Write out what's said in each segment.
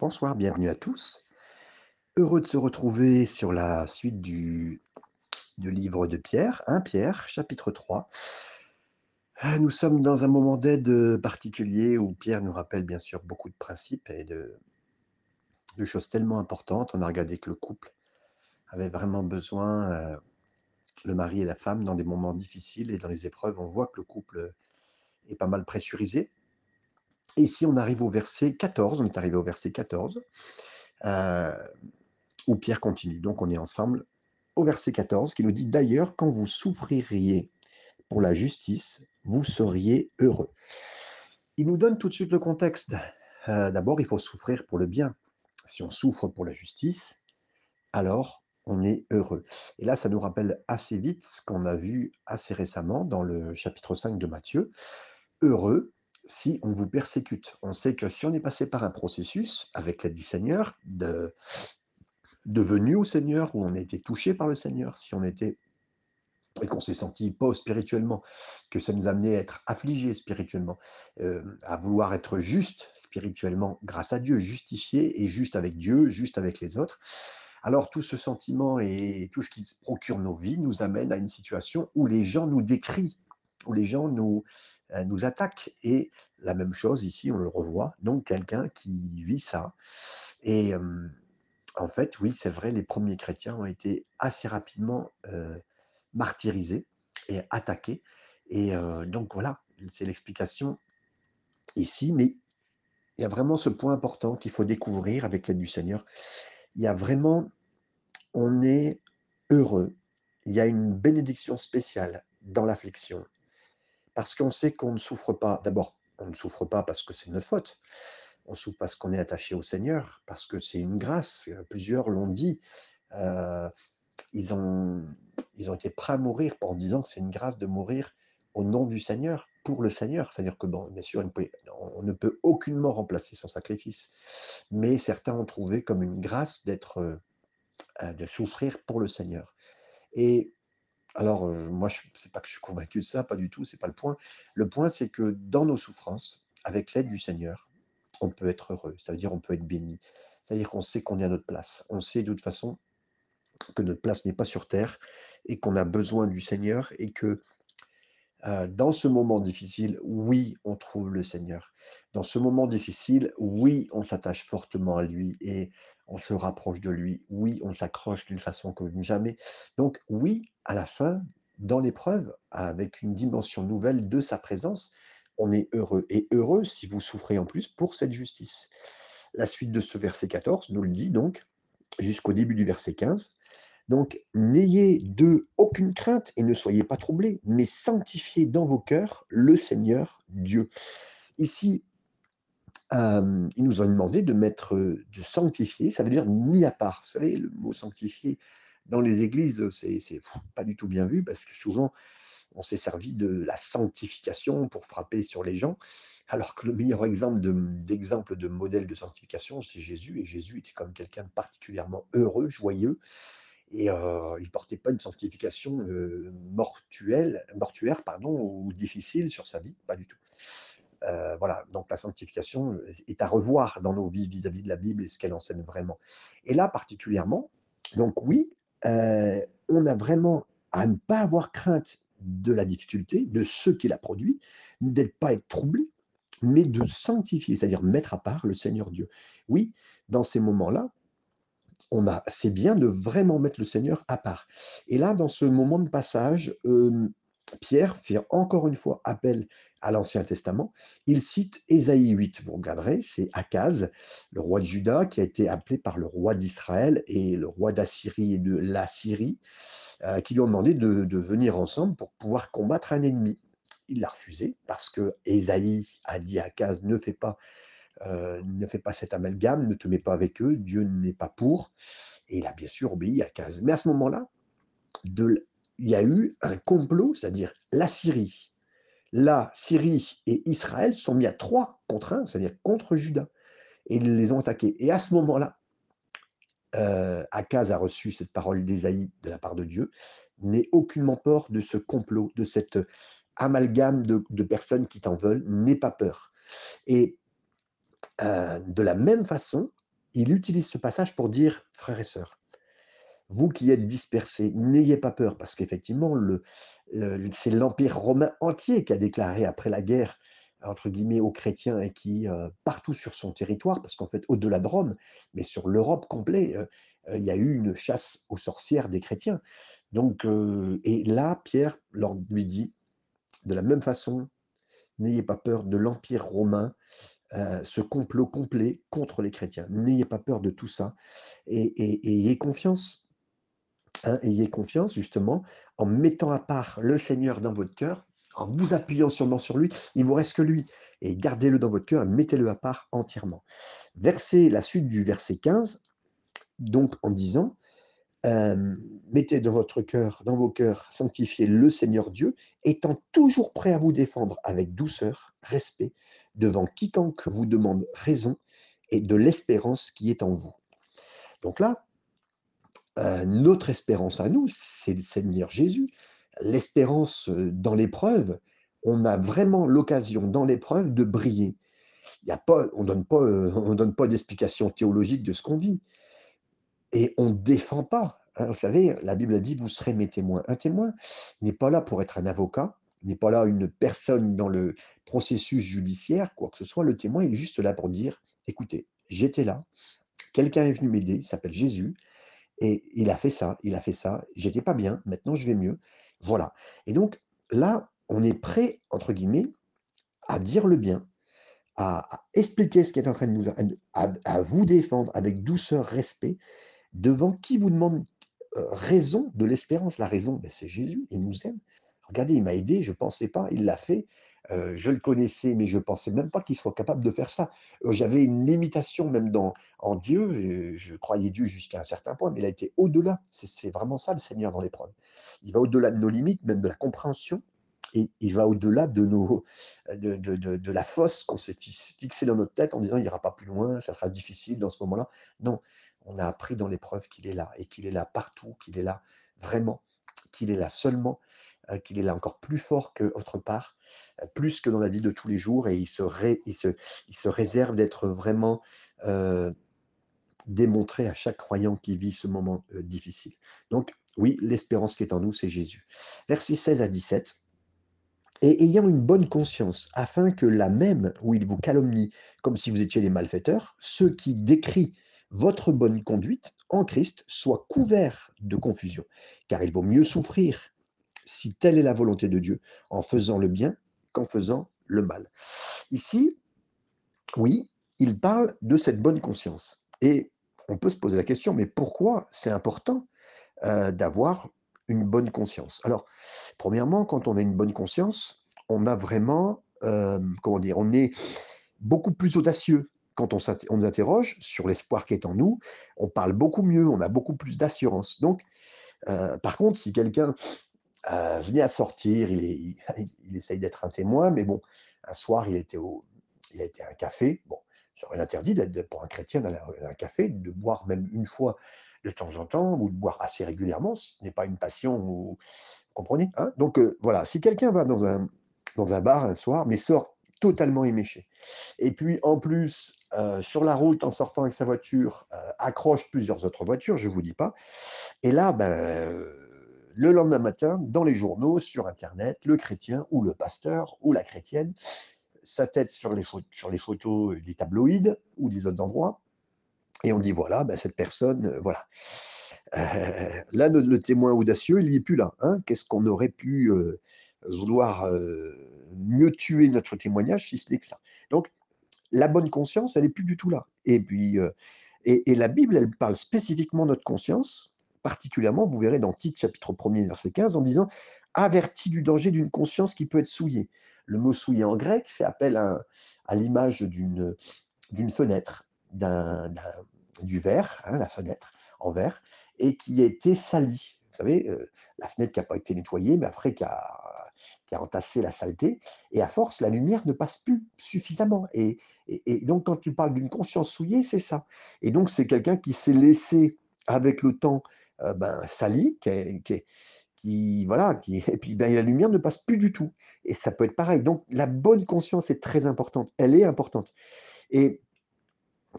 Bonsoir, bienvenue à tous. Heureux de se retrouver sur la suite du, livre de Pierre, 1 Pierre, chapitre 3. Ah, Nous sommes dans un moment d'aide particulier où Pierre nous rappelle bien sûr beaucoup de principes et de, de choses tellement importantes. On a regardé que le couple avait vraiment besoin, euh, le mari et la femme, dans des moments difficiles et dans les épreuves, on voit que le couple est pas mal pressurisé. Et ici, on arrive au verset 14, on est arrivé au verset 14, euh, où Pierre continue. Donc, on est ensemble au verset 14, qui nous dit D'ailleurs, quand vous souffririez pour la justice, vous seriez heureux. Il nous donne tout de suite le contexte. Euh, D'abord, il faut souffrir pour le bien. Si on souffre pour la justice, alors on est heureux. Et là, ça nous rappelle assez vite ce qu'on a vu assez récemment dans le chapitre 5 de Matthieu. Heureux si on vous persécute. On sait que si on est passé par un processus avec l'aide du Seigneur, de, devenu au Seigneur, où on a été touché par le Seigneur, si on était et qu'on s'est senti pauvre spirituellement, que ça nous a amené à être affligés spirituellement, euh, à vouloir être juste spirituellement grâce à Dieu, justifié et juste avec Dieu, juste avec les autres. Alors tout ce sentiment et tout ce qui procure nos vies nous amène à une situation où les gens nous décrient, où les gens nous, nous attaquent. Et la même chose ici, on le revoit, donc quelqu'un qui vit ça. Et en fait, oui, c'est vrai, les premiers chrétiens ont été assez rapidement martyrisés et attaqués. Et donc voilà, c'est l'explication ici. Mais il y a vraiment ce point important qu'il faut découvrir avec l'aide du Seigneur. Il y a vraiment, on est heureux. Il y a une bénédiction spéciale dans l'affliction. Parce qu'on sait qu'on ne souffre pas. D'abord, on ne souffre pas parce que c'est notre faute. On souffre parce qu'on est attaché au Seigneur, parce que c'est une grâce. Euh, Plusieurs l'ont dit. euh, ils, ont, ils ont été prêts à mourir en disant que c'est une grâce de mourir au nom du Seigneur, pour le Seigneur. C'est-à-dire que, bon, bien sûr, on, ne peut aucunement remplacer son sacrifice. Mais certains ont trouvé comme une grâce d'être, euh, de souffrir pour le Seigneur. Et alors, moi, je c'est pas que je suis convaincu de ça, pas du tout, c'est pas le point. Le point, c'est que dans nos souffrances, avec l'aide du Seigneur, on peut être heureux, ça veut dire on peut être béni. C'est-à-dire qu'on sait qu'on est à notre place. On sait de toute façon que notre place n'est pas sur terre et qu'on a besoin du Seigneur et que dans ce moment difficile, oui, on trouve le Seigneur. Dans ce moment difficile, oui, on s'attache fortement à lui et on se rapproche de lui. Oui, on s'accroche d'une façon comme jamais. Donc oui, à la fin, dans l'épreuve, avec une dimension nouvelle de sa présence, on est heureux. Et heureux si vous souffrez en plus pour cette justice. La suite de ce verset 14 nous le dit donc jusqu'au début du verset 15. Donc, n'ayez d'eux aucune crainte et ne soyez pas troublés, mais sanctifiez dans vos cœurs le Seigneur Dieu. Ici, euh, ils nous ont demandé de mettre, euh, de sanctifier, ça veut dire mis à part. Vous savez, le mot sanctifier dans les églises, c'est pas du tout bien vu parce que souvent, on s'est servi de la sanctification pour frapper sur les gens, alors que le meilleur exemple de, d'exemple de modèle de sanctification, c'est Jésus. Et Jésus était comme quelqu'un particulièrement heureux, joyeux, et heu, il portait pas une sanctification, heu, mortuelle mortuaire pardon, ou difficile sur sa vie, pas du tout. Heu, voilà, donc la sanctification, heu, est à revoir dans nos vies vis-à-vis de la Bible et ce qu'elle enseigne vraiment. Et là particulièrement, donc oui, heu, on a vraiment à ne pas avoir crainte de la difficulté, de ce qui la produit, d'être pas être troublé, mais de sanctifier, c'est-à-dire mettre à part le Seigneur Dieu. Oui, dans ces moments-là, on a c'est bien de vraiment mettre le Seigneur à part. Et là, dans ce moment de passage, Pierre fait encore une fois appel à l'Ancien Testament. Il cite Ésaïe 8. Vous regarderez, c'est Akaz, le roi de Juda, qui a été appelé par le roi d'Israël et le roi d'Assyrie et de la Syrie, heu, qui lui ont demandé de venir ensemble pour pouvoir combattre un ennemi. Il l'a refusé parce que Ésaïe a dit à Akaz: «Ne fais pas Heu, ne pas cet amalgame, ne te mets pas avec eux, Dieu n'est pas pour et il a bien sûr obéi à Akaz. Mais à ce moment-là, de il y a eu un complot, c'est-à-dire la Syrie. La Syrie et Israël sont mis à 3 contre 1, c'est-à-dire contre Juda. Et ils les ont attaqués. Et à ce moment-là, heu, Akaz a reçu cette parole d'Ésaïe de la part de Dieu: «N'aie aucunement peur de ce complot, de cet amalgame de personnes qui t'en veulent, n'aie pas peur» et Heu, de la même façon, il utilise ce passage pour dire: «Frères et sœurs, vous qui êtes dispersés, n'ayez pas peur», parce qu'effectivement c'est l'empire romain entier qui a déclaré après la guerre, entre guillemets, aux chrétiens et qui, heu, partout sur son territoire, parce qu'en fait, au-delà de Rome, mais sur l'Europe complète, heu heu, il y a eu une chasse aux sorcières des chrétiens. Donc et là, Pierre leur lui dit: «De la même façon, n'ayez pas peur de l'empire romain, ce complot complet contre les chrétiens. N'ayez pas peur de tout ça et ayez confiance, hein, ayez confiance justement en mettant à part le Seigneur dans votre cœur, en vous appuyant sûrement sur lui, il vous reste que lui et gardez-le dans votre cœur et mettez-le à part entièrement. Verset la suite du verset 15, donc en disant, «Mettez dans votre cœur dans vos cœurs, sanctifiez le Seigneur Dieu, étant toujours prêt à vous défendre avec douceur, respect, devant quiconque vous demande raison et de l'espérance qui est en vous». Donc là, notre espérance à nous, c'est le Seigneur Jésus. L'espérance, dans l'épreuve, on a vraiment l'occasion dans l'épreuve de briller. Il y a pas on donne pas, on donne pas d'explication théologique de ce qu'on vit et on défend pas, hein. Vous savez, la Bible a dit: «Vous serez mes témoins». Un témoin n'est pas là pour être un avocat, n'est pas là une personne dans le processus judiciaire, quoi que ce soit. Le témoin, il est juste là pour dire: «Écoutez, j'étais là, quelqu'un est venu m'aider, il s'appelle Jésus et il a fait ça, il a fait ça, j'étais pas bien, maintenant je vais mieux». Voilà et donc là, on est prêt, entre guillemets, à dire le bien, à expliquer ce qui est en train de nous à à vous défendre avec douceur, respect, devant qui vous demande, heu, raison de l'espérance. La raison, beh, c'est Jésus, il nous aime. «Regardez, il m'a aidé, je pensais pas, il l'a fait, heu, je le connaissais, mais je pensais même pas qu'il soit capable de faire ça». Heu, j'avais une limitation même en Dieu, je croyais Dieu jusqu'à un certain point, mais il a été au-delà. C'est vraiment ça le Seigneur dans l'épreuve. Il va au-delà de nos limites, même de la compréhension et il va au-delà de de de la fosse qu'on s'est fix fixée dans notre tête en disant: «Il ira pas plus loin, ça sera difficile dans ce moment-là». Non, on a appris dans l'épreuve qu'il est là et qu'il est là partout, qu'il est là vraiment, qu'il est là seulement, qu'il est là encore plus fort qu'autre part, heu, plus que dans la vie de tous les jours et il se ré il se il se réserve d'être vraiment, heu, démontré à chaque croyant qui vit ce moment, difficile. Donc oui, l'espérance qui est en nous, c'est Jésus. Versets 16 à 17 et ayant une bonne conscience, afin que là même où ils vous calomnient, comme si vous étiez des malfaiteurs, ceux qui décrient votre bonne conduite en Christ soient couverts de confusion. Car il vaut mieux souffrir, si telle est la volonté de Dieu, en faisant le bien qu'en faisant le mal. Ici, oui, il parle de cette bonne conscience et on peut se poser la question, mais pourquoi c'est important, heu, d'avoir une bonne conscience? Alors, premièrement, quand on a une bonne conscience, on a vraiment, hem, comment dire? On est beaucoup plus audacieux quand on nous interroge sur l'espoir qui est en nous, on parle beaucoup mieux, on a beaucoup plus d'assurance. Donc, heu, par contre, si quelqu'un, heu, venait à sortir, il essaye d'être un témoin, mais bon, un soir, il était au il a été à un café, bon, n'interdit d'être de pour un chrétien d'aller à un café, de boire même une fois de temps en temps ou de boire assez régulièrement, ce n'est pas une passion ou vous comprenez, hein? Donc heu, voilà, si quelqu'un va dans un dans un bar un soir, mais sort totalement éméché et puis en plus, heu, sur la route, en sortant avec sa voiture, accroche plusieurs autres voitures, je vous dis pas et là, ben, le lendemain matin, dans les journaux, sur internet, le chrétien ou le pasteur ou la chrétienne, sa tête sur les sur les photos des tabloïds ou des autres endroits et on dit: «Voilà, bah, cette personne, heu, voilà». Heu, là, le témoin audacieux, il est plus là, hein. Qu'est-ce qu'on aurait pu, heu, vouloir, mieux tuer notre témoignage si ce n'est que ça? Donc la bonne conscience, elle est plus du tout là et puis, et et la Bible, elle parle spécifiquement de notre conscience, particulièrement, vous verrez dans Tite chapitre 1er verset 15 en disant: «Avertis du danger d'une conscience qui peut être souillée». Le mot souillé en grec fait appel à à l'image d'une, fenêtre, d'un du verre, hein, la fenêtre en verre et qui a été salie. Vous savez, heu, la fenêtre qui a pas été nettoyée, mais après qui a entassé la saleté et à force, la lumière ne passe plus suffisamment et et donc quand tu parles d'une conscience souillée, c'est ça et donc c'est quelqu'un qui s'est laissé avec le temps, heu, ben, sali, qui qui est voilà, qui et puis, ben, la lumière ne passe plus du tout et ça peut être pareil. Donc la bonne conscience est très importante, elle est importante et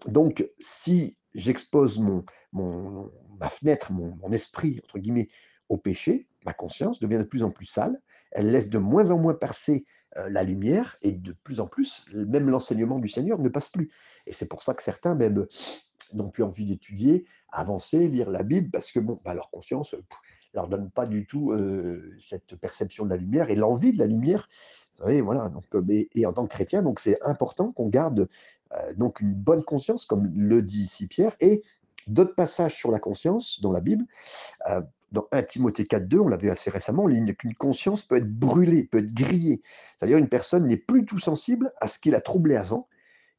donc si j'expose mon, ma fenêtre, mon, esprit, entre guillemets, au péché, ma conscience devient de plus en plus sale, elle laisse de moins en moins passer euh, la lumière et de plus en plus, même l'enseignement du Seigneur ne passe plus. Et c'est pour ça que certains même n'ont plus envie d'étudier, avancer, lire la Bible, parce que bon, bah, leur conscience ne leur donne pas du tout euh, cette perception de la lumière et l'envie de la lumière. Voilà. Donc, euh, et en tant que chrétien, c'est important qu'on garde donc une bonne conscience, comme le dit ici Pierre, et d'autres passages sur la conscience dans la Bible dans 1 Timothée 4.2, on l'a vu assez récemment, qu'une conscience peut être brûlée, peut être grillée. C'est-à-dire une personne n'est plus tout sensible à ce qui l'a troublé avant.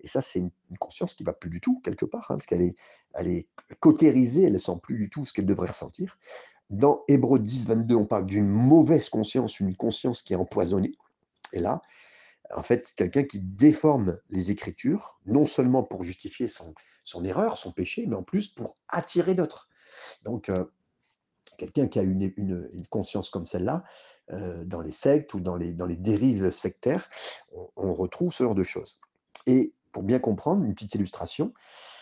Et ça, c'est une, conscience qui ne va plus du tout, quelque part, hein, parce qu'elle est, elle cautérisée, elle ne sent plus du tout ce qu'elle devrait ressentir. Dans Hébreu 10, 22, on parle d'une mauvaise conscience, une conscience qui est empoisonnée. Et là, en fait, quelqu'un qui déforme les Écritures, non seulement pour justifier son, erreur, son péché, mais en plus pour attirer d'autres. Donc, euh, quelqu'un qui a une, conscience comme celle-là, euh, dans les sectes ou dans les, dans les dérives sectaires, on, retrouve ce genre de choses. Et pour bien comprendre, une petite illustration,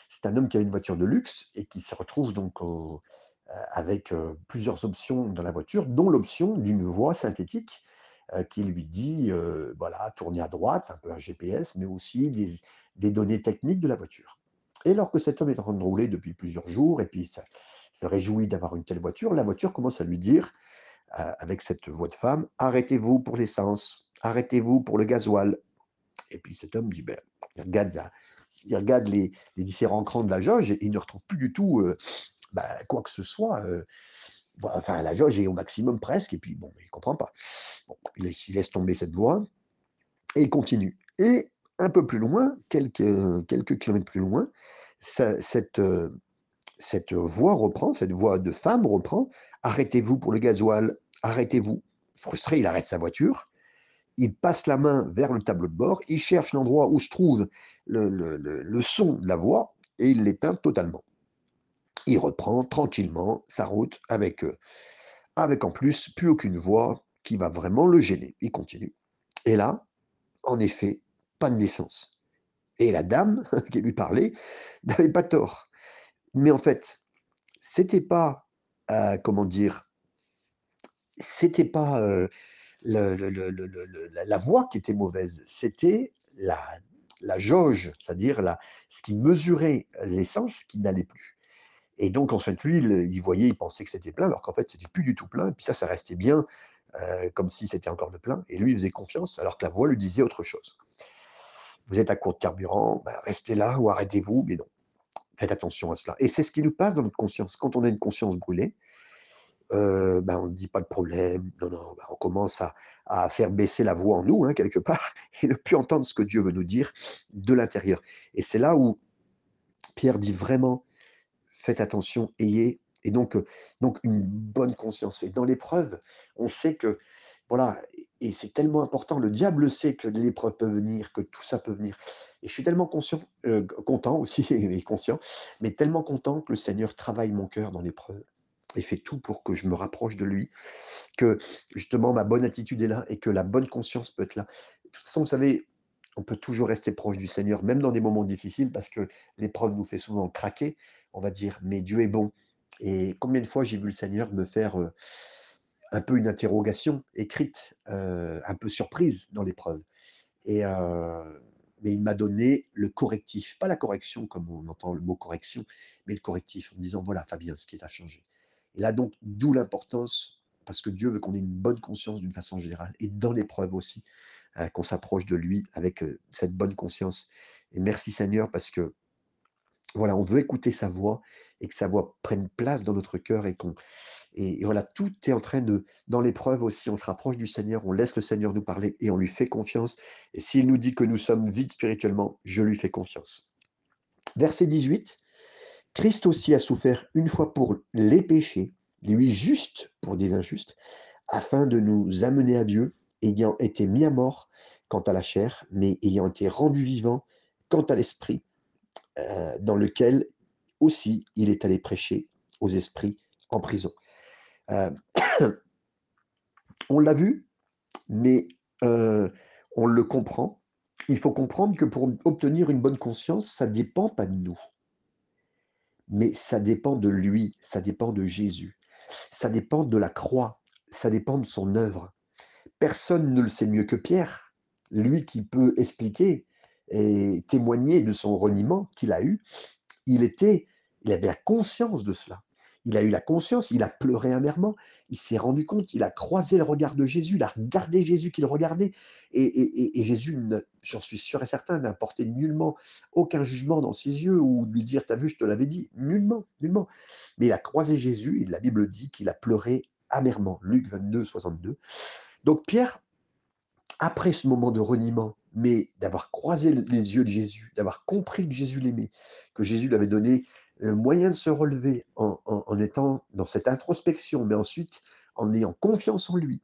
c'est un homme qui a une voiture de luxe et qui se retrouve donc euh, avec euh, plusieurs options dans la voiture, dont l'option d'une voix synthétique qui lui dit, voilà, tournez à droite, c'est un peu un GPS, mais aussi des, données techniques de la voiture. Et alors que cet homme est en train de rouler depuis plusieurs jours, et puis se réjouit d'avoir une telle voiture, la voiture commence à lui dire, euh, avec cette voix de femme, arrêtez-vous pour l'essence, arrêtez-vous pour le gasoil. Et puis cet homme dit, ben, il regarde, les, différents crans de la jauge et il ne retrouve plus du tout euh, ben, quoi que ce soit. Euh, enfin, la jauge est au maximum presque, et puis bon, il ne comprend pas. il, laisse, tomber cette voie et il continue. Et un peu plus loin, quelques, kilomètres plus loin, cette, cette voix reprend, cette voix de femme reprend Arrêtez-vous pour le gasoil, arrêtez-vous. Frustré, il arrête sa voiture, il passe la main vers le tableau de bord, il cherche l'endroit où se trouve le, son de la voix et il l'éteint totalement. Il reprend tranquillement sa route avec, euh, avec en plus plus aucune voix qui va vraiment le gêner. Il continue. Et là, en effet, pas de naissance. Et la dame qui lui parlait n'avait pas tort. Mais en fait, c'était pas, euh, comment dire, c'était pas euh, la voix qui était mauvaise, c'était la, la jauge, c'est-à-dire ce qui mesurait l'essence qui n'allait plus. Et donc, en fait, lui, il, voyait, il pensait que c'était plein, alors qu'en fait, c'était plus du tout plein. Et puis ça, ça restait bien, euh, comme si c'était encore de plein. Et lui, il faisait confiance, alors que la voix lui disait autre chose. Vous êtes à court de carburant, ben, restez là ou arrêtez-vous, mais non. Faites attention à cela. Et c'est ce qui nous passe dans notre conscience. Quand on a une conscience brûlée, euh, ben on ne dit pas de problème, non, non, ben on commence à, faire baisser la voix en nous, hein, quelque part, et ne plus entendre ce que Dieu veut nous dire de l'intérieur. Et c'est là où Pierre dit vraiment, faites attention, ayez, et donc, euh, donc une bonne conscience. Et dans l'épreuve, on sait que voilà, et c'est tellement important. Le diable sait que l'épreuve peut venir, que tout ça peut venir. Et je suis tellement conscient, euh, content aussi, et conscient, mais tellement content que le Seigneur travaille mon cœur dans l'épreuve et fait tout pour que je me rapproche de lui, que justement ma bonne attitude est là et que la bonne conscience peut être là. De toute façon, vous savez, on peut toujours rester proche du Seigneur, même dans des moments difficiles, parce que l'épreuve nous fait souvent craquer, on va dire, mais Dieu est bon. Et combien de fois j'ai vu le Seigneur me faire... Euh, un peu une interrogation écrite, euh, un peu surprise dans l'épreuve. Et euh, mais il m'a donné le correctif, pas la correction comme on entend le mot correction, mais le correctif en disant voilà Fabien, ce qui t'a changé. Et là donc, d'où l'importance, parce que Dieu veut qu'on ait une bonne conscience d'une façon générale, et dans l'épreuve aussi, euh, qu'on s'approche de lui avec cette bonne conscience. Et merci Seigneur, parce que voilà, on veut écouter sa voix et que sa voix prenne place dans notre cœur et qu'on et, voilà, tout est en train de, dans l'épreuve aussi, on se rapproche du Seigneur, on laisse le Seigneur nous parler et on lui fait confiance. Et s'il nous dit que nous sommes vides spirituellement, je lui fais confiance. Verset 18, Christ aussi a souffert une fois pour les péchés, lui juste pour des injustes, afin de nous amener à Dieu, ayant été mis à mort quant à la chair, mais ayant été rendu vivant quant à l'esprit, euh, dans lequel aussi il est allé prêcher aux esprits en prison. Euh, on l'a vu, mais euh, on le comprend. Il faut comprendre que pour obtenir une bonne conscience, ça ne dépend pas de nous. Mais ça dépend de lui, ça dépend de Jésus, ça dépend de la croix, ça dépend de son œuvre. Personne ne le sait mieux que Pierre, lui qui peut expliquer et témoigner de son reniement qu'il a eu. Il était, il avait la conscience de cela. Il a eu la conscience, il a pleuré amèrement, il s'est rendu compte, il a croisé le regard de Jésus, il a regardé Jésus qu'il regardait, et, Jésus, j'en suis sûr et certain, n'a porté nullement aucun jugement dans ses yeux ou lui dire, t'as vu, je te l'avais dit, nullement, nullement. Mais il a croisé Jésus, et la Bible dit qu'il a pleuré amèrement, Luc 22, 62. Donc Pierre, après ce moment de reniement, mais d'avoir croisé les yeux de Jésus, d'avoir compris que Jésus l'aimait, que Jésus lui avait donné le moyen de se relever en, étant dans cette introspection, mais ensuite en ayant confiance en lui.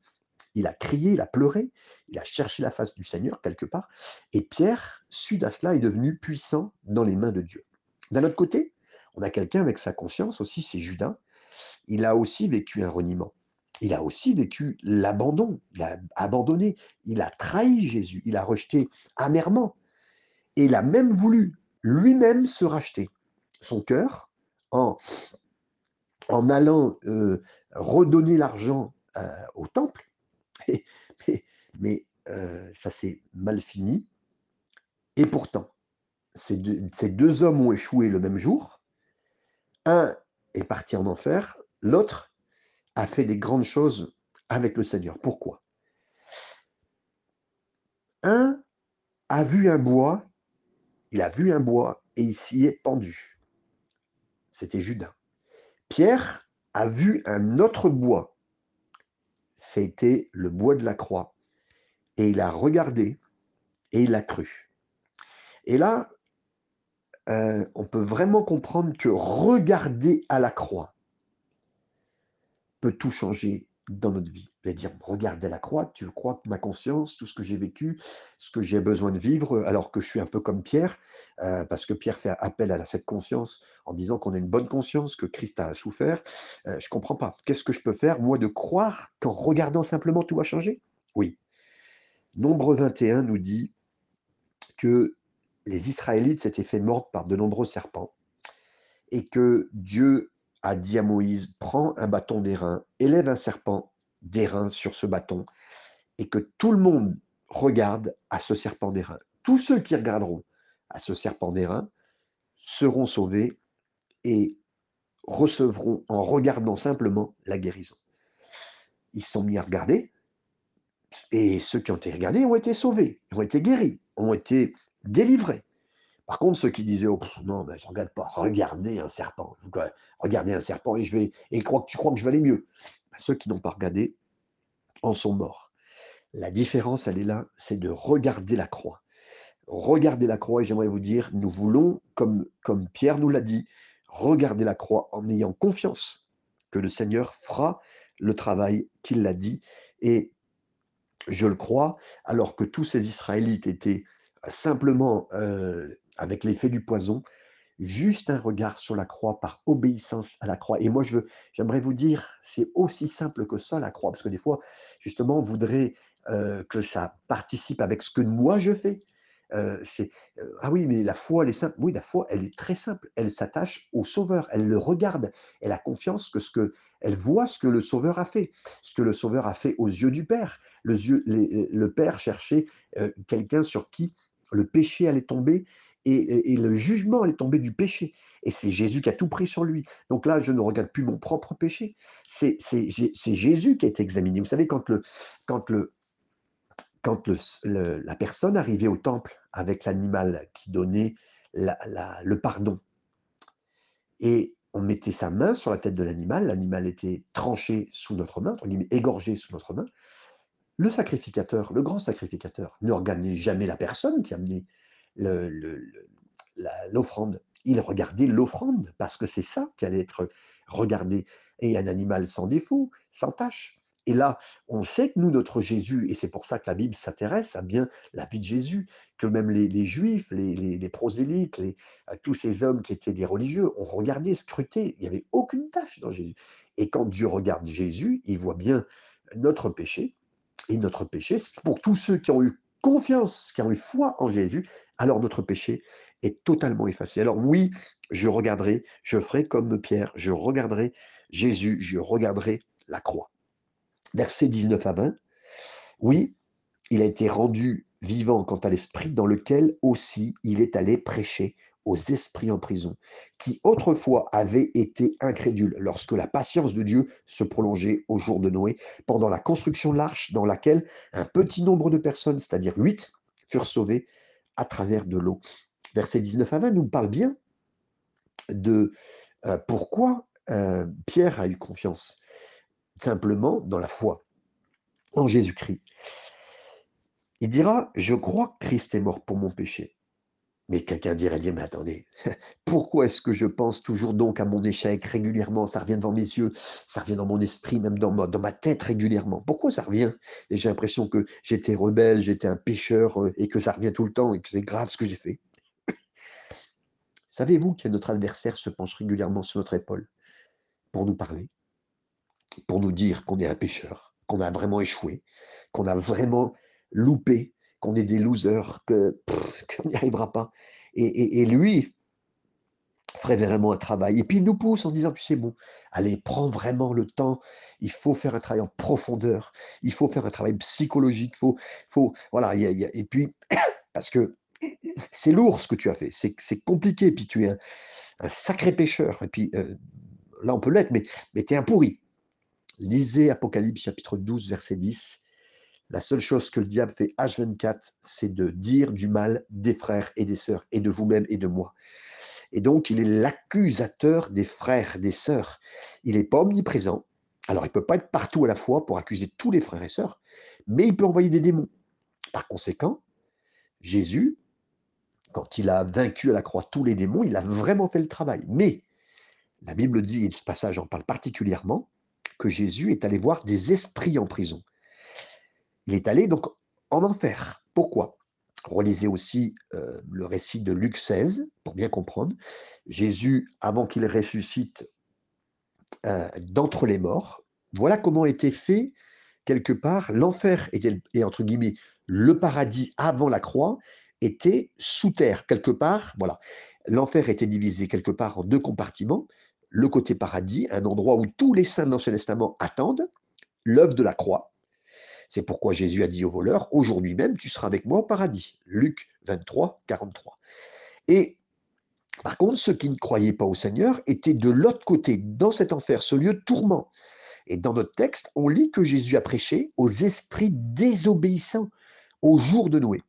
Il a crié, il a pleuré, il a cherché la face du Seigneur quelque part, et Pierre, suite à cela, est devenu puissant dans les mains de Dieu. D'un autre côté, on a quelqu'un avec sa conscience aussi, c'est Judas. Il a aussi vécu un reniement. Il a aussi vécu l'abandon. Il a abandonné. Il a trahi Jésus. Il a rejeté amèrement. Et il a même voulu lui-même se racheter son cœur en, en allant euh, redonner l'argent euh, au temple. mais, euh, ça s'est mal fini. Et pourtant, ces deux, hommes ont échoué le même jour. Un est parti en enfer, l'autre a fait des grandes choses avec le Seigneur. Pourquoi? Un a vu un bois, il a vu un bois et il s'y est pendu c'était Judas. Pierre a vu un autre bois, c'était le bois de la croix, et il a regardé et il a cru. Et là, euh, on peut vraiment comprendre que regarder à la croix peut tout changer dans notre vie. Vais dire, regardez la croix, tu crois que ma conscience, tout ce que j'ai vécu, ce que j'ai besoin de vivre, alors que je suis un peu comme Pierre, euh, parce que Pierre fait appel à cette conscience en disant qu'on a une bonne conscience, que Christ a souffert. Euh, je ne comprends pas. Qu'est-ce que je peux faire, moi, de croire qu'en regardant simplement, tout va changer Oui. Nombre 21 nous dit que les Israélites s'étaient fait mordre par de nombreux serpents et que Dieu a dit à Moïse, prends un bâton d'airain, élève un serpent d'airain sur ce bâton, et que tout le monde regarde à ce serpent d'airain. Tous ceux qui regarderont à ce serpent d'airain seront sauvés et recevront en regardant simplement la guérison. Ils sont mis à regarder, et ceux qui ont été regardés ont été sauvés, ont été guéris, ont été délivrés. Par contre, ceux qui disaient oh, non, ben, je regarde pas, regardez un serpent. Regardez un serpent et je vais et crois que tu crois que je vais aller mieux. Ceux qui n'ont pas regardé en sont morts. La différence, elle est là, c'est de regarder la croix. Regardez la croix, et j'aimerais vous dire, nous voulons, comme, comme Pierre nous l'a dit, regarder la croix en ayant confiance que le Seigneur fera le travail qu'il l'a dit. Et je le crois, alors que tous ces Israélites étaient simplement euh, avec l'effet du poison, juste un regard sur la croix par obéissance à la croix. Et moi, je j'aimerais vous dire, c'est aussi simple que ça, la croix, parce que des fois, justement, on voudrait euh, que ça participe avec ce que moi je fais. Euh, c'est euh, ah oui, mais la foi, elle est simple. Oui, la foi, elle est très simple. Elle s'attache au Sauveur. Elle le regarde. Elle a confiance que ce que elle voit ce que le Sauveur a fait, ce que le Sauveur a fait aux yeux du Père. Le Père cherchait quelqu'un sur qui le péché allait tomber et, le jugement allait tomber du péché. Et c'est Jésus qui a tout pris sur lui. Donc là, je ne regarde plus mon propre péché. C'est Jésus qui été examiné. Vous savez, quand, le, quand, le, quand le, la personne arrivait au temple avec l'animal qui donnait le pardon, et on mettait sa main sur la tête de l'animal, l'animal était tranché sous notre main, entre guillemets, égorgé sous notre main, le sacrificateur, le grand sacrificateur, ne regardait jamais la personne qui amenait l'offrande. Il regardait l'offrande parce que c'est ça qui allait être regardé. Et un animal sans défaut, sans tâche. Et là, on sait que nous, notre Jésus, et c'est pour ça que la Bible s'intéresse à bien la vie de Jésus, que même les, Juifs, les, prosélytes, les, tous ces hommes qui étaient des religieux, ont regardé, scruté, il n'y avait aucune tâche dans Jésus. Et quand Dieu regarde Jésus, il voit bien notre péché, et notre péché, pour tous ceux qui ont eu confiance, ont eu foi en Jésus, alors notre péché est totalement effacé. Alors oui, je regarderai, je ferai comme Pierre, je regarderai Jésus, je regarderai la croix. Versets 19 à 20. Oui, il a été rendu vivant quant à l'esprit dans lequel aussi il est allé prêcher aux esprits en prison, qui autrefois avaient été incrédules lorsque la patience de Dieu se prolongeait au jour de Noé, pendant la construction de l'arche dans laquelle un petit nombre de personnes, c'est-à-dire huit, furent sauvées à travers de l'eau. Verset 19 à 20 nous parle bien de euh, pourquoi euh, Pierre a eu confiance, simplement dans la foi en Jésus-Christ. Il dira, je crois que Christ est mort pour mon péché. Mais quelqu'un dirait, mais attendez, pourquoi est-ce que je pense toujours donc à mon échec régulièrement? Ça revient devant mes yeux, ça revient dans mon esprit, même dans ma, tête régulièrement. Pourquoi ça revient? Et j'ai l'impression que j'étais rebelle, j'étais un pécheur euh, et que ça revient tout le temps et que c'est grave ce que j'ai fait. Savez-vous que notre adversaire se penche régulièrement sur notre épaule pour nous parler, pour nous dire qu'on est un pécheur, qu'on a vraiment échoué, qu'on a vraiment loupé qu'on est des losers, qu'on n'y arrivera pas. Et, lui ferait vraiment un travail. Et puis il nous pousse en disant, sais, bon, allez, prends vraiment le temps, il faut faire un travail en profondeur, il faut faire un travail psychologique, faut, faut, voilà, et puis, parce que c'est lourd ce que tu as fait, c'est compliqué, puis tu es un, sacré pécheur, et puis euh, là on peut l'être, mais, mais tu es un pourri. Lisez Apocalypse chapitre 12, verset 10. La seule chose que le diable fait H24, c'est de dire du mal des frères et des sœurs, et de vous-même et de moi. Et donc, il est l'accusateur des frères, des sœurs. Il n'est pas omniprésent. Alors, il ne peut pas être partout à la fois pour accuser tous les frères et sœurs, mais il peut envoyer des démons. Par conséquent, Jésus, quand il a vaincu à la croix tous les démons, il a vraiment fait le travail. Mais la Bible dit, et ce passage en parle particulièrement, que Jésus est allé voir des esprits en prison. Il est allé donc en enfer. Pourquoi? Relisez aussi euh, le récit de Luc 16 pour bien comprendre. Jésus, avant qu'il ressuscite euh, d'entre les morts, voilà comment était fait quelque part l'enfer était et entre guillemets le paradis avant la croix était sous terre quelque part. Voilà, l'enfer était divisé quelque part en deux compartiments. Le côté paradis, un endroit où tous les saints de l'Ancien Testament attendent l'œuvre de la croix, c'est pourquoi Jésus a dit au voleur, aujourd'hui même, tu seras avec moi au paradis. Luc 23, 43. Et par contre, ceux qui ne croyaient pas au Seigneur étaient de l'autre côté, dans cet enfer, ce lieu de tourment. Et dans notre texte, on lit que Jésus a prêché aux esprits désobéissants au jour de Noé.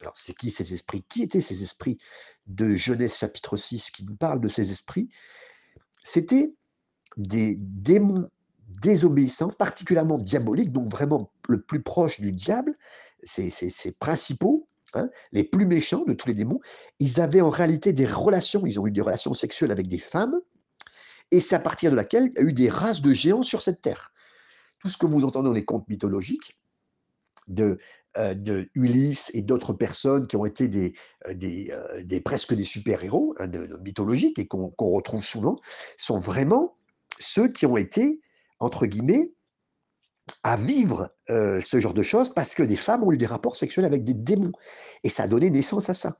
Alors, c'est qui ces esprits? Qui étaient ces esprits de Genèse chapitre 6 qui nous parle de ces esprits? C'était des démons désobéissants, particulièrement diaboliques, donc vraiment le plus proche du diable, ces, principaux, hein, les plus méchants de tous les démons, ils avaient en réalité des relations, ils ont eu des relations sexuelles avec des femmes, et c'est à partir de laquelle il y a eu des races de géants sur cette terre. Tout ce que vous entendez dans les contes mythologiques, de, euh, de Ulysse et d'autres personnes qui ont été des, euh, euh, des, presque des super-héros hein, mythologiques et qu'on retrouve souvent, sont vraiment ceux qui ont été entre guillemets, à vivre euh, ce genre de choses parce que des femmes ont eu des rapports sexuels avec des démons. Et ça a donné naissance à ça.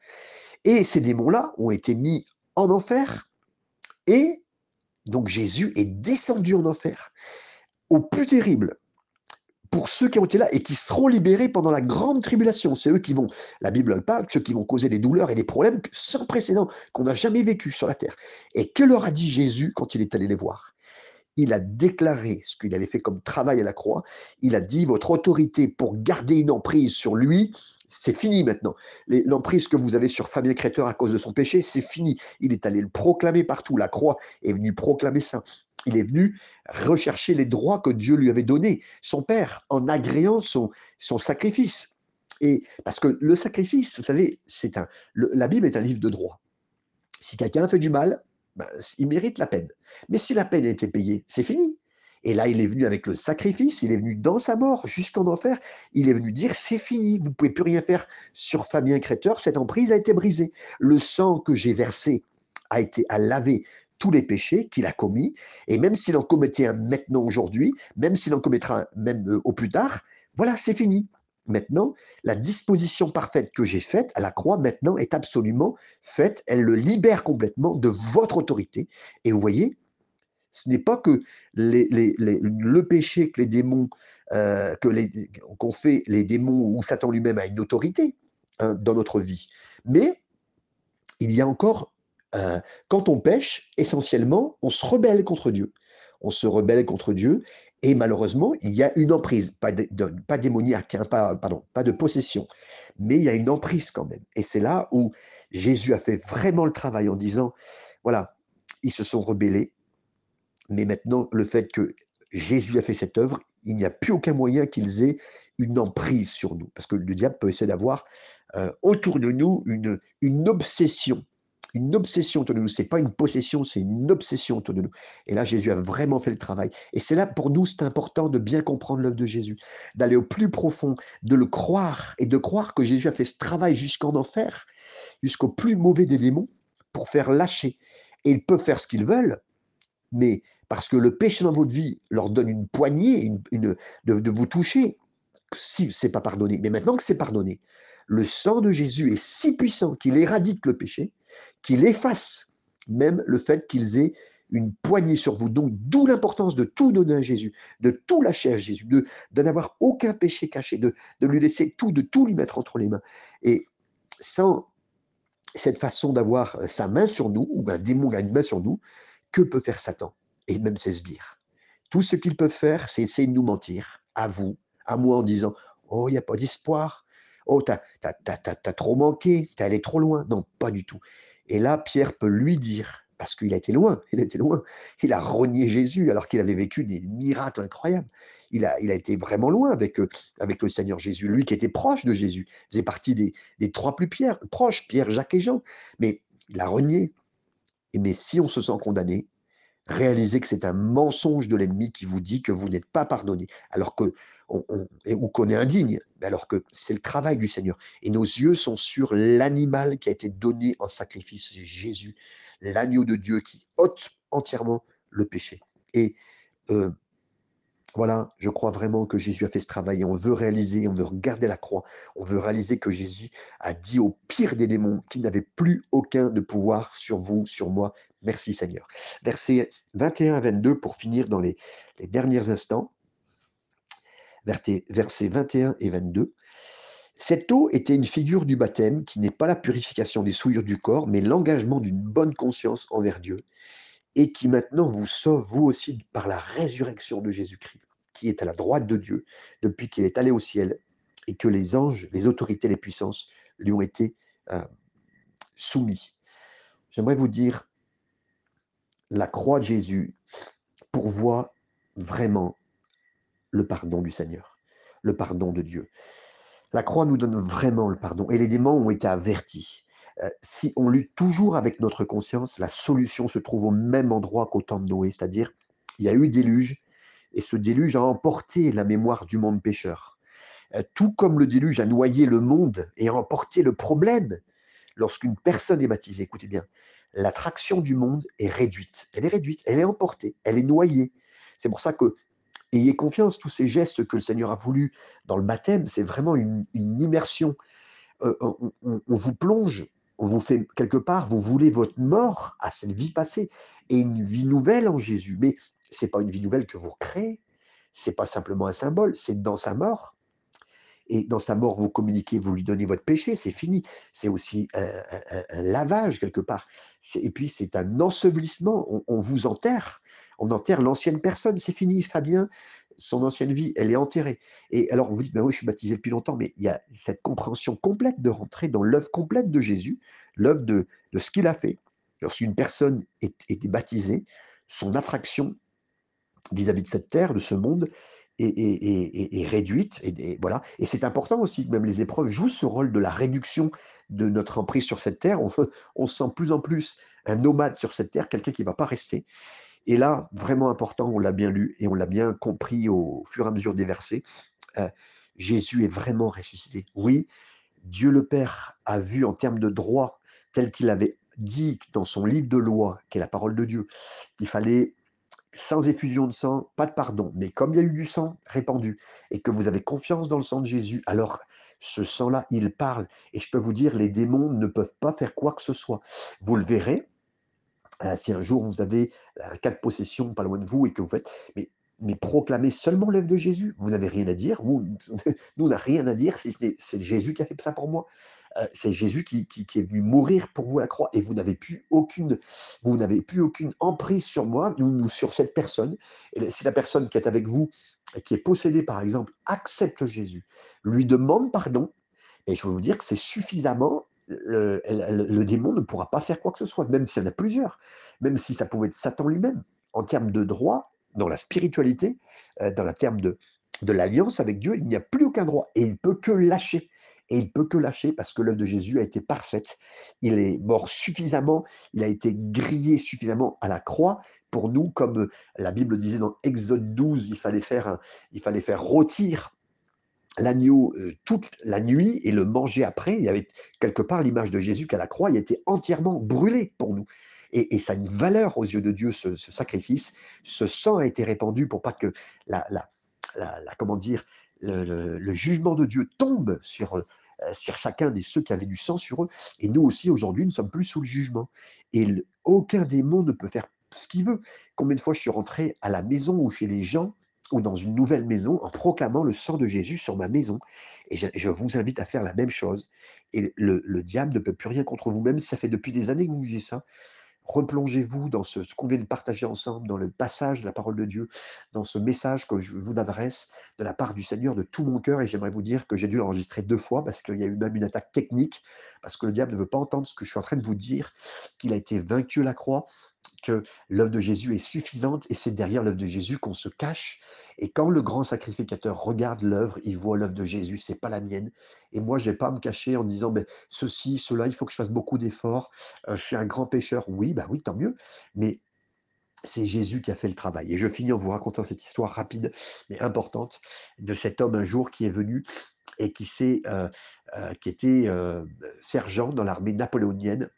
Et ces démons-là ont été mis en enfer. Et donc Jésus est descendu en enfer. Au plus terrible, pour ceux qui ont été là et qui seront libérés pendant la grande tribulation. C'est eux qui vont, la Bible parle, ceux qui vont causer des douleurs et des problèmes sans précédent qu'on n'a jamais vécu sur la terre. Et que leur a dit Jésus quand il est allé les voir? Il a déclaré ce qu'il avait fait comme travail à la croix. Il a dit, votre autorité pour garder une emprise sur lui, c'est fini maintenant. L'emprise que vous avez sur Fabien Créateur à cause de son péché, c'est fini. Il est allé le proclamer partout. La croix est venue proclamer ça. Il est venu rechercher les droits que Dieu lui avait donnés, son Père, en agréant son, son sacrifice. Et parce que le sacrifice, vous savez, c'est un, la Bible est un livre de droit. Si quelqu'un fait du mal, ben, il mérite la peine. Mais si la peine a été payée, c'est fini. Et là, il est venu avec le sacrifice, il est venu dans sa mort, jusqu'en enfer. Il est venu dire c'est fini, vous ne pouvez plus rien faire sur Fabien Créteur, cette emprise a été brisée. Le sang que j'ai versé a été à laver tous les péchés qu'il a commis. Et même s'il en commettait un maintenant aujourd'hui, même s'il en commettra un même euh, au plus tard, voilà, c'est fini. Maintenant, la disposition parfaite que j'ai faite à la croix, maintenant, est absolument faite. Elle le libère complètement de votre autorité. Et vous voyez, ce n'est pas que le péché que les démons, euh, que qu'ont fait les démons ou Satan lui-même a une autorité hein, dans notre vie, mais il y a encore, euh, quand on pêche, essentiellement, on se rebelle contre Dieu. On se rebelle contre Dieu et malheureusement, il y a une emprise, pas, démoniaque, hein, pas, de possession, mais il y a une emprise quand même. Et c'est là où Jésus a fait vraiment le travail en disant, voilà, ils se sont rebellés, mais maintenant, le fait que Jésus a fait cette œuvre, il n'y a plus aucun moyen qu'ils aient une emprise sur nous. Parce que le diable peut essayer d'avoir euh, autour de nous une obsession. Une obsession autour de nous. Ce n'est pas une possession, c'est une obsession autour de nous. Et là, Jésus a vraiment fait le travail. Et c'est là, pour nous, c'est important de bien comprendre l'œuvre de Jésus, d'aller au plus profond, de le croire et de croire que Jésus a fait ce travail jusqu'en enfer, jusqu'au plus mauvais des démons, pour faire lâcher. Et ils peuvent faire ce qu'ils veulent, mais parce que le péché dans votre vie leur donne une poignée une, de, vous toucher, si c'est pas pardonné. Mais maintenant que c'est pardonné, le sang de Jésus est si puissant qu'il éradique le péché, qu'il efface même le fait qu'ils aient une poignée sur vous. Donc, d'où l'importance de tout donner à Jésus, de tout lâcher à Jésus, de, n'avoir aucun péché caché, de, de lui laisser tout, de tout lui mettre entre les mains. Et sans cette façon d'avoir sa main sur nous, ou un démon a une main sur nous, que peut faire Satan et même ses sbires? Tout ce qu'ils peuvent faire, c'est essayer de nous mentir, à vous, à moi, en disant Oh, il n'y a pas d'espoir. Oh, t'as as, trop manqué, t'es allé trop loin. Non, pas du tout. Et là, Pierre peut lui dire, parce qu'il a été loin, il a été loin, il a renié Jésus alors qu'il avait vécu des miracles incroyables. Il a, il a été vraiment loin avec, euh, avec le Seigneur Jésus, lui qui était proche de Jésus, il faisait partie des, des trois plus proches, Pierre, Jacques et Jean. Mais il a renié. Mais si on se sent condamné, réalisez que c'est un mensonge de l'ennemi qui vous dit que vous n'êtes pas pardonné, alors que ou qu'on est indigne, alors que c'est le travail du Seigneur. Et nos yeux sont sur l'animal qui a été donné en sacrifice, Jésus, l'agneau de Dieu qui ôte entièrement le péché. Et euh, voilà, je crois vraiment que Jésus a fait ce travail on veut réaliser, on veut regarder la croix, on veut réaliser que Jésus a dit au pire des démons qu'il n'avait plus aucun de pouvoir sur vous, sur moi. Merci Seigneur. Versets 21 à 22 pour finir dans les, derniers instants. Versets 21 et 22. Cette eau était une figure du baptême qui n'est pas la purification des souillures du corps, mais l'engagement d'une bonne conscience envers Dieu et qui maintenant vous sauve, vous aussi, par la résurrection de Jésus-Christ, qui est à la droite de Dieu depuis qu'il est allé au ciel et que les anges, les autorités, les puissances lui ont été euh, soumis. J'aimerais vous dire, la croix de Jésus pourvoit vraiment le pardon du Seigneur, le pardon de Dieu. La croix nous donne vraiment le pardon et les démons ont été avertis. Euh, si on lutte toujours avec notre conscience, la solution se trouve au même endroit qu'au temps de Noé, c'est-à-dire il y a eu déluge, et ce déluge a emporté la mémoire du monde pécheur. Euh, tout comme le déluge a noyé le monde et a emporté le problème lorsqu'une personne est baptisée. Écoutez bien, l'attraction du monde est réduite. Elle est réduite, elle est emportée, elle est noyée. C'est pour ça que ayez confiance, tous ces gestes que le Seigneur a voulu dans le baptême, c'est vraiment une, immersion. Euh, on, vous plonge on vous fait quelque part, vous voulez votre mort à cette vie passée et une vie nouvelle en Jésus. Mais c'est pas une vie nouvelle que vous créez, c'est pas simplement un symbole, c'est dans sa mort. Et dans sa mort, vous communiquez, vous lui donnez votre péché, c'est fini. C'est aussi un, lavage quelque part. Et puis c'est un ensevelissement, on vous enterre. On enterre l'ancienne personne, c'est fini, Fabien, son ancienne vie, elle est enterrée. Et alors on vous dit, ben oui, je suis baptisé depuis longtemps, mais il y a cette compréhension complète de rentrer dans l'œuvre complète de Jésus, l'œuvre de, ce qu'il a fait. Lorsqu'une personne est, baptisée, son attraction vis-à-vis de cette terre, de ce monde, est, réduite. Et, voilà. Et c'est important aussi que même les épreuves jouent ce rôle de la réduction de notre emprise sur cette terre. On, on se sent plus en plus un nomade sur cette terre, quelqu'un qui ne va pas rester. Et là, vraiment important, on l'a bien lu et on l'a bien compris au fur et à mesure des versets, euh, Jésus est vraiment ressuscité. Oui, Dieu le Père a vu en termes de droit, tel qu'il avait dit dans son livre de loi, qui est la parole de Dieu, qu'il fallait sans effusion de sang, pas de pardon. Mais comme il y a eu du sang répandu et que vous avez confiance dans le sang de Jésus, alors ce sang-là, il parle. Et je peux vous dire, les démons ne peuvent pas faire quoi que ce soit. Vous le verrez, euh, si un jour vous avez un cas de possession pas loin de vous et que vous faites, mais, mais proclamez seulement l'œuvre de Jésus. Vous n'avez rien à dire. Nous, on n'a rien à dire si c'est Jésus qui a fait ça pour moi. C'est Jésus qui, est venu mourir pour vous à la croix et vous n'avez plus aucune, vous n'avez plus aucune emprise sur moi ou sur cette personne. Si la personne qui est avec vous, qui est possédée par exemple, accepte Jésus, lui demande pardon, et je veux vous dire que c'est suffisamment le, démon ne pourra pas faire quoi que ce soit, même s'il y en a plusieurs, même si ça pouvait être Satan lui-même. En termes de droit, dans la spiritualité, dans le terme de, de l'alliance avec Dieu, il n'y a plus aucun droit et il peut que lâcher. Et il peut que lâcher parce que l'œuvre de Jésus a été parfaite. Il est mort suffisamment, il a été grillé suffisamment à la croix pour nous, comme la Bible disait dans Exode 12, il fallait faire, il fallait faire rôtir l'agneau euh, toute la nuit et le manger après. Il y avait quelque part l'image de Jésus qu'à la croix, il était entièrement brûlé pour nous. Et, ça a une valeur aux yeux de Dieu, ce, sacrifice. Ce sang a été répandu pour pas que la, la, la, comment dire, le, jugement de Dieu tombe sur, euh, sur chacun de ceux qui avaient du sang sur eux. Et nous aussi, aujourd'hui, nous ne sommes plus sous le jugement. Et aucun démon ne peut faire ce qu'il veut. Combien de fois je suis rentré à la maison ou chez les gens ou dans une nouvelle maison en proclamant le sang de Jésus sur ma maison. Et je, vous invite à faire la même chose. Et le, diable ne peut plus rien contre vous, même si ça fait depuis des années que vous vivez ça. Replongez-vous dans ce, qu'on vient de partager ensemble, dans le passage de la parole de Dieu, dans ce message que je vous adresse de la part du Seigneur de tout mon cœur. Et j'aimerais vous dire que j'ai dû l'enregistrer deux fois parce qu'il y a eu même une attaque technique, parce que le diable ne veut pas entendre ce que je suis en train de vous dire, qu'il a été vaincu à la croix, que l'œuvre de Jésus est suffisante et c'est derrière l'œuvre de Jésus qu'on se cache. Et quand le grand sacrificateur regarde l'œuvre, il voit l'œuvre de Jésus, c'est pas la mienne. Et moi, je vais pas me cacher en disant, mais ceci, cela, il faut que je fasse beaucoup d'efforts. Euh, je suis un grand pécheur. Oui, bah oui, tant mieux. Mais c'est Jésus qui a fait le travail. Et je finis en vous racontant cette histoire rapide, mais importante, de cet homme un jour qui est venu et qui, euh, euh, qui était sergent dans l'armée napoléonienne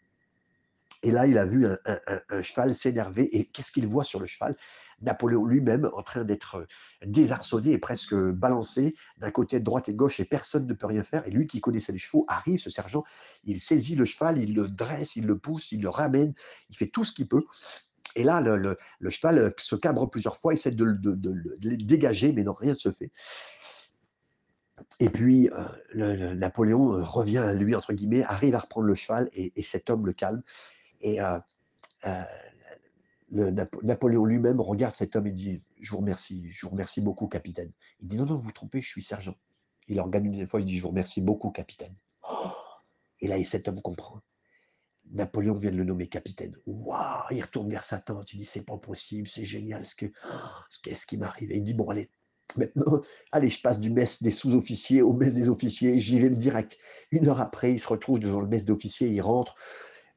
et là, il a vu un, cheval s'énerver. Et qu'est-ce qu'il voit sur le cheval? Napoléon lui-même en train d'être euh, désarçonné et presque balancé d'un côté de droite et de gauche et personne ne peut rien faire. Et lui qui connaissait les chevaux arrive, ce sergent, il saisit le cheval, il le dresse, il le pousse, il le ramène, il fait tout ce qu'il peut. Et là, le, cheval euh, se cabre plusieurs fois, il essaie de, le dégager, mais non, rien ne se fait. Et puis, euh, Napoléon revient à lui, entre guillemets, arrive à reprendre le cheval et cet homme le calme. Et euh, euh, Napoléon lui-même regarde cet homme et dit Je vous remercie, je vous remercie beaucoup, capitaine. Il dit Non, non, vous vous trompez, je suis sergent. Il regarde une fois, il dit Je vous remercie beaucoup, capitaine. et là, cet homme comprend. Napoléon vient de le nommer capitaine. Waouh Il retourne vers sa tante, il dit C'est pas possible, c'est génial, ce que, qu'est-ce qui m'arrive? Et il dit Bon, allez, maintenant, allez, je passe du mess des sous-officiers au mess des officiers, j'y vais direct. Une heure après, il se retrouve devant le mess d'officiers, il rentre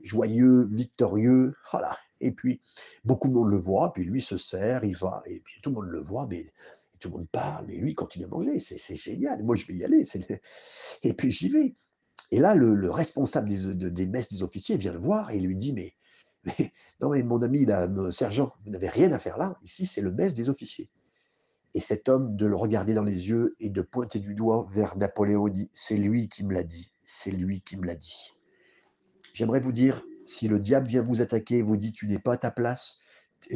joyeux, victorieux. Voilà. Et puis, beaucoup de monde le voit, puis lui se sert, il va, et puis tout le monde le voit, mais tout le monde parle, mais lui continue à manger, c'est génial. Moi, je vais y aller. Et puis, j'y vais. Et là, le, responsable des, des, messes des officiers vient le voir et lui dit Mais, non, mais mon ami, là, sergent, vous n'avez rien à faire là. Ici, c'est le mess des officiers. Et cet homme, de le regarder dans les yeux et de pointer du doigt vers Napoléon, dit C'est lui qui me l'a dit. C'est lui qui me l'a dit. J'aimerais vous dire, si le diable vient vous attaquer et vous dit tu n'es pas à ta place,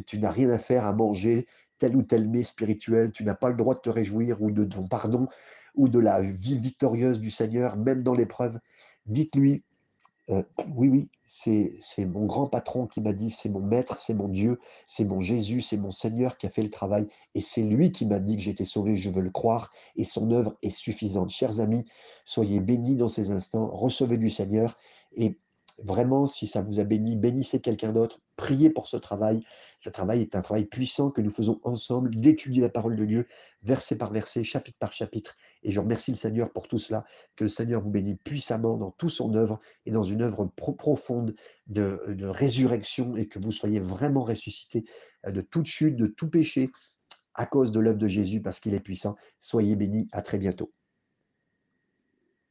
tu n'as rien à faire à manger tel ou tel mets spirituel, tu n'as pas le droit de te réjouir ou de ton pardon ou de la vie victorieuse du Seigneur, même dans l'épreuve, dites-lui, euh, oui, oui, c'est mon grand patron qui m'a dit, c'est mon maître, c'est mon Dieu, c'est mon Jésus, c'est mon Seigneur qui a fait le travail, et c'est lui qui m'a dit que j'étais sauvé, je veux le croire, et son œuvre est suffisante. Chers amis, soyez bénis dans ces instants, recevez du Seigneur, et Vraiment, si ça vous a béni, bénissez quelqu'un d'autre, priez pour ce travail. Ce travail est un travail puissant que nous faisons ensemble, d'étudier la parole de Dieu, verset par verset, chapitre par chapitre. Et je remercie le Seigneur pour tout cela. Que le Seigneur vous bénisse puissamment dans toute son œuvre et dans une œuvre profonde de, résurrection et que vous soyez vraiment ressuscités euh, de toute chute, de tout péché à cause de l'œuvre de Jésus parce qu'il est puissant. Soyez bénis. À très bientôt.